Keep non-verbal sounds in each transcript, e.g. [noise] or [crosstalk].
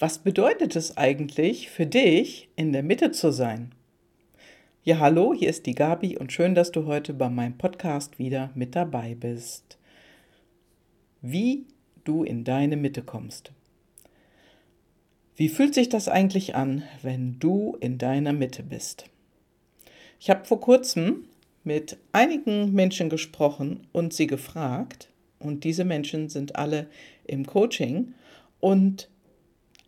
Was bedeutet es eigentlich für dich, in der Mitte zu sein? Ja, hallo, hier ist die Gabi und schön, dass du heute bei meinem Podcast wieder mit dabei bist. Wie du in deine Mitte kommst. Wie fühlt sich das eigentlich an, wenn du in deiner Mitte bist? Ich habe vor kurzem mit einigen Menschen gesprochen und sie gefragt, und diese Menschen sind alle im Coaching, und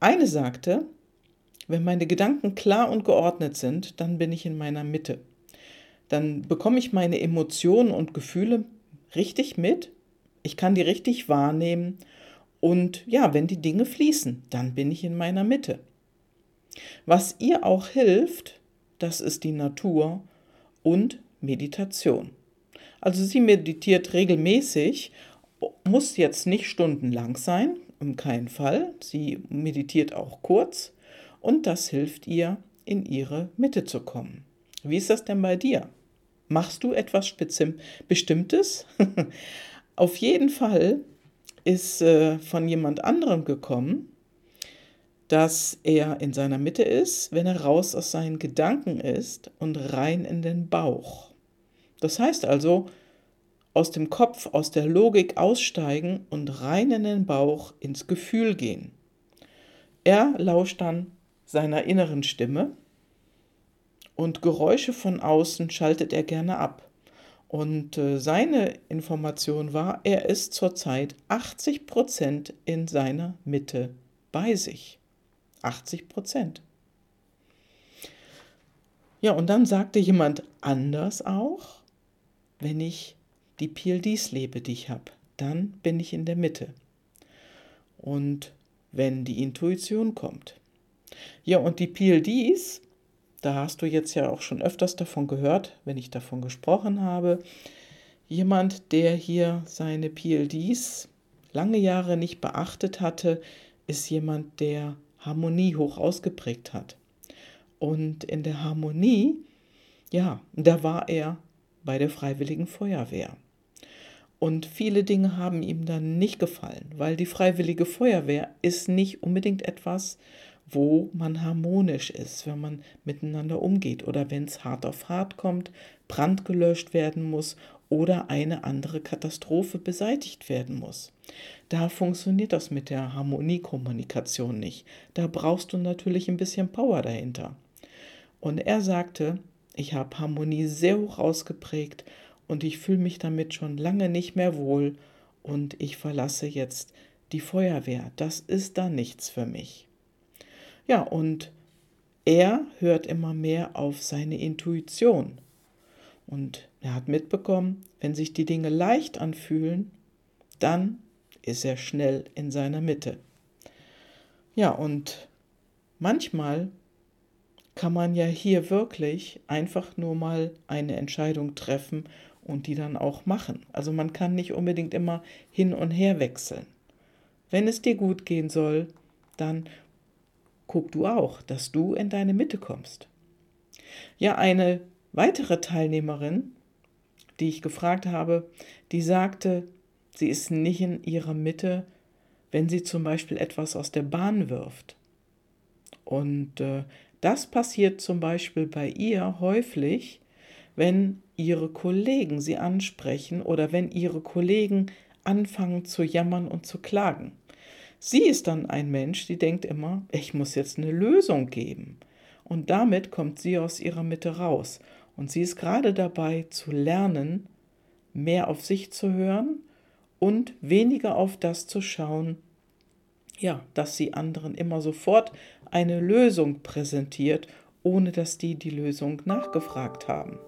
eine sagte, wenn meine Gedanken klar und geordnet sind, dann bin ich in meiner Mitte. Dann bekomme ich meine Emotionen und Gefühle richtig mit. Ich kann die richtig wahrnehmen. Und ja, wenn die Dinge fließen, dann bin ich in meiner Mitte. Was ihr auch hilft, das ist die Natur und Meditation. Also sie meditiert regelmäßig, muss jetzt nicht stundenlang sein, um keinen Fall. Sie meditiert auch kurz und das hilft ihr, in ihre Mitte zu kommen. Wie ist das denn bei dir? Machst du etwas Bestimmtes? [laughs] Auf jeden Fall ist äh, von jemand anderem gekommen, dass er in seiner Mitte ist, wenn er raus aus seinen Gedanken ist und rein in den Bauch. Das heißt also, aus dem Kopf, aus der Logik aussteigen und rein in den Bauch ins Gefühl gehen. Er lauscht dann seiner inneren Stimme und Geräusche von außen schaltet er gerne ab. Und äh, seine Information war, er ist zurzeit 80 Prozent in seiner Mitte bei sich. 80 Prozent. Ja, und dann sagte jemand anders auch, wenn ich die PLDs lebe, die ich habe, dann bin ich in der Mitte. Und wenn die Intuition kommt. Ja, und die PLDs, da hast du jetzt ja auch schon öfters davon gehört, wenn ich davon gesprochen habe. Jemand, der hier seine PLDs lange Jahre nicht beachtet hatte, ist jemand, der Harmonie hoch ausgeprägt hat. Und in der Harmonie, ja, da war er bei der Freiwilligen Feuerwehr. Und viele Dinge haben ihm dann nicht gefallen, weil die freiwillige Feuerwehr ist nicht unbedingt etwas, wo man harmonisch ist, wenn man miteinander umgeht oder wenn es hart auf hart kommt, Brand gelöscht werden muss oder eine andere Katastrophe beseitigt werden muss. Da funktioniert das mit der Harmoniekommunikation nicht. Da brauchst du natürlich ein bisschen Power dahinter. Und er sagte, ich habe Harmonie sehr hoch ausgeprägt und ich fühle mich damit schon lange nicht mehr wohl und ich verlasse jetzt die Feuerwehr. Das ist da nichts für mich. Ja, und er hört immer mehr auf seine Intuition. Und er hat mitbekommen, wenn sich die Dinge leicht anfühlen, dann ist er schnell in seiner Mitte. Ja, und manchmal kann man ja hier wirklich einfach nur mal eine Entscheidung treffen und die dann auch machen. Also man kann nicht unbedingt immer hin und her wechseln. Wenn es dir gut gehen soll, dann guck du auch, dass du in deine Mitte kommst. Ja, eine weitere Teilnehmerin, die ich gefragt habe, die sagte, sie ist nicht in ihrer Mitte, wenn sie zum Beispiel etwas aus der Bahn wirft. Und äh, das passiert zum Beispiel bei ihr häufig, wenn ihre Kollegen sie ansprechen oder wenn ihre Kollegen anfangen zu jammern und zu klagen. Sie ist dann ein Mensch, die denkt immer, ich muss jetzt eine Lösung geben. Und damit kommt sie aus ihrer Mitte raus. Und sie ist gerade dabei zu lernen, mehr auf sich zu hören und weniger auf das zu schauen, ja, dass sie anderen immer sofort eine Lösung präsentiert, ohne dass die die Lösung nachgefragt haben.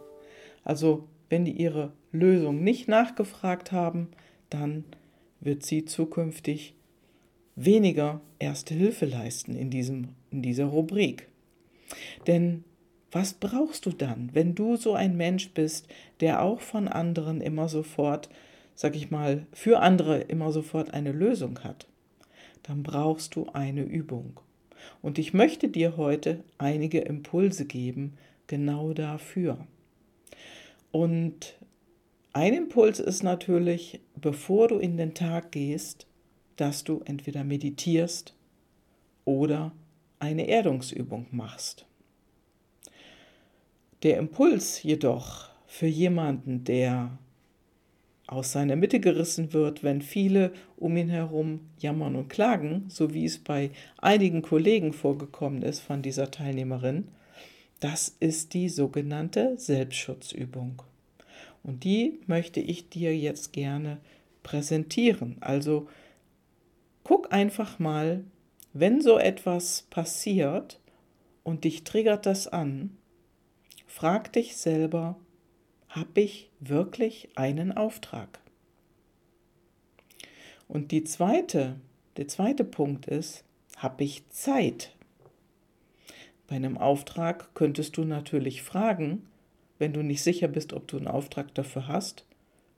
Also wenn die ihre Lösung nicht nachgefragt haben, dann wird sie zukünftig weniger Erste Hilfe leisten in, diesem, in dieser Rubrik. Denn was brauchst du dann, wenn du so ein Mensch bist, der auch von anderen immer sofort, sag ich mal, für andere immer sofort eine Lösung hat? Dann brauchst du eine Übung. Und ich möchte dir heute einige Impulse geben, genau dafür. Und ein Impuls ist natürlich, bevor du in den Tag gehst, dass du entweder meditierst oder eine Erdungsübung machst. Der Impuls jedoch für jemanden, der aus seiner Mitte gerissen wird, wenn viele um ihn herum jammern und klagen, so wie es bei einigen Kollegen vorgekommen ist von dieser Teilnehmerin, das ist die sogenannte Selbstschutzübung. Und die möchte ich dir jetzt gerne präsentieren. Also guck einfach mal, wenn so etwas passiert und dich triggert das an, frag dich selber, habe ich wirklich einen Auftrag? Und die zweite, der zweite Punkt ist, habe ich Zeit? Bei einem Auftrag könntest du natürlich fragen, wenn du nicht sicher bist, ob du einen Auftrag dafür hast,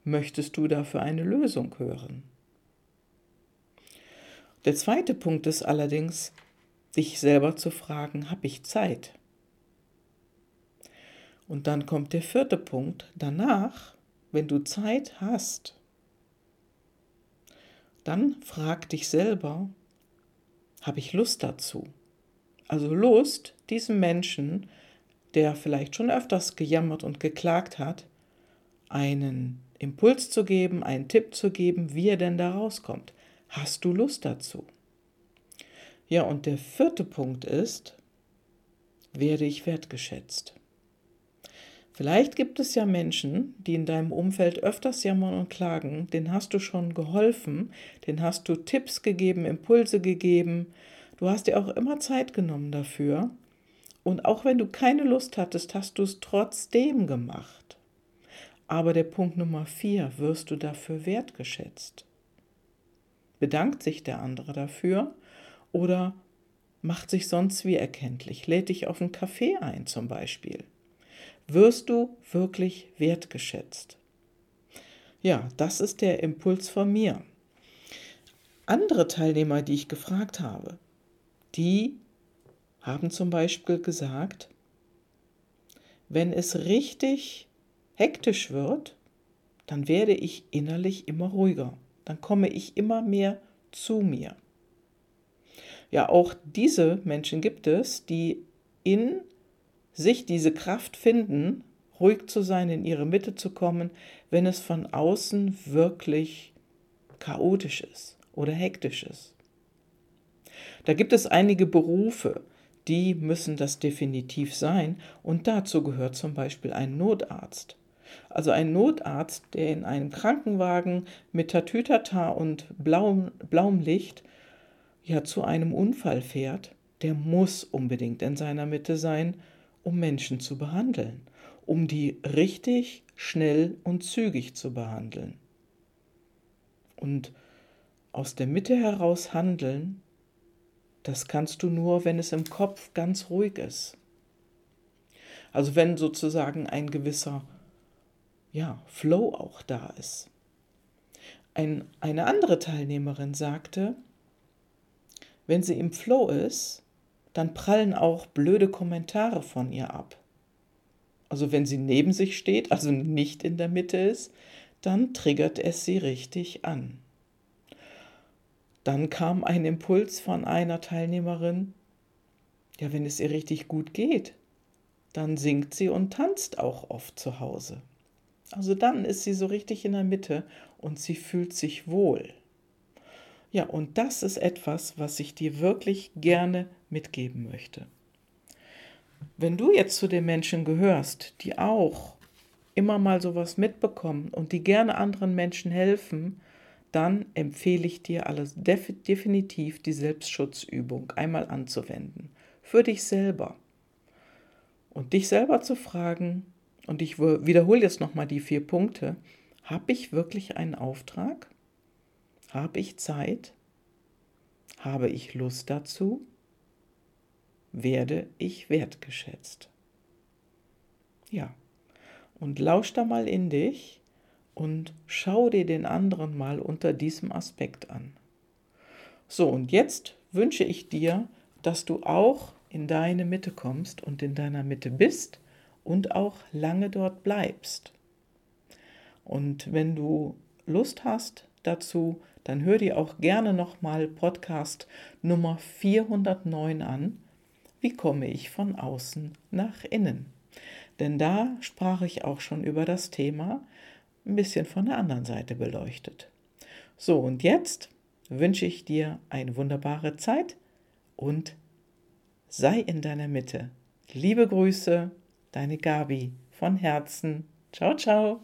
möchtest du dafür eine Lösung hören? Der zweite Punkt ist allerdings, dich selber zu fragen, habe ich Zeit? Und dann kommt der vierte Punkt. Danach, wenn du Zeit hast, dann frag dich selber, habe ich Lust dazu? Also Lust, diesem Menschen, der vielleicht schon öfters gejammert und geklagt hat, einen Impuls zu geben, einen Tipp zu geben, wie er denn da rauskommt. Hast du Lust dazu? Ja, und der vierte Punkt ist, werde ich wertgeschätzt? Vielleicht gibt es ja Menschen, die in deinem Umfeld öfters jammern und klagen, denen hast du schon geholfen, denen hast du Tipps gegeben, Impulse gegeben, du hast dir auch immer Zeit genommen dafür. Und auch wenn du keine Lust hattest, hast du es trotzdem gemacht. Aber der Punkt Nummer vier, wirst du dafür wertgeschätzt? Bedankt sich der andere dafür oder macht sich sonst wie erkenntlich, lädt dich auf einen Kaffee ein zum Beispiel? Wirst du wirklich wertgeschätzt? Ja, das ist der Impuls von mir. Andere Teilnehmer, die ich gefragt habe, die haben zum Beispiel gesagt, wenn es richtig hektisch wird, dann werde ich innerlich immer ruhiger. Dann komme ich immer mehr zu mir. Ja, auch diese Menschen gibt es, die in sich diese Kraft finden, ruhig zu sein, in ihre Mitte zu kommen, wenn es von außen wirklich chaotisch ist oder hektisch ist. Da gibt es einige Berufe, die müssen das definitiv sein und dazu gehört zum Beispiel ein Notarzt. Also ein Notarzt, der in einem Krankenwagen mit Tatütata und blauem, blauem Licht ja zu einem Unfall fährt, der muss unbedingt in seiner Mitte sein, um Menschen zu behandeln, um die richtig, schnell und zügig zu behandeln. Und aus der Mitte heraus handeln, das kannst du nur, wenn es im Kopf ganz ruhig ist. Also wenn sozusagen ein gewisser ja, Flow auch da ist. Ein, eine andere Teilnehmerin sagte, wenn sie im Flow ist, dann prallen auch blöde Kommentare von ihr ab. Also wenn sie neben sich steht, also nicht in der Mitte ist, dann triggert es sie richtig an. Dann kam ein Impuls von einer Teilnehmerin, ja, wenn es ihr richtig gut geht, dann singt sie und tanzt auch oft zu Hause. Also dann ist sie so richtig in der Mitte und sie fühlt sich wohl. Ja, und das ist etwas, was ich dir wirklich gerne mitgeben möchte. Wenn du jetzt zu den Menschen gehörst, die auch immer mal sowas mitbekommen und die gerne anderen Menschen helfen, dann empfehle ich dir alles def definitiv die Selbstschutzübung einmal anzuwenden. Für dich selber. Und dich selber zu fragen, und ich wiederhole jetzt nochmal die vier Punkte, habe ich wirklich einen Auftrag? Habe ich Zeit? Habe ich Lust dazu? Werde ich wertgeschätzt? Ja, und lausch da mal in dich und schau dir den anderen mal unter diesem Aspekt an. So, und jetzt wünsche ich dir, dass du auch in deine Mitte kommst und in deiner Mitte bist und auch lange dort bleibst. Und wenn du Lust hast dazu, dann hör dir auch gerne nochmal Podcast Nummer 409 an. Wie komme ich von außen nach innen? Denn da sprach ich auch schon über das Thema, ein bisschen von der anderen Seite beleuchtet. So, und jetzt wünsche ich dir eine wunderbare Zeit und sei in deiner Mitte. Liebe Grüße, deine Gabi von Herzen. Ciao, ciao.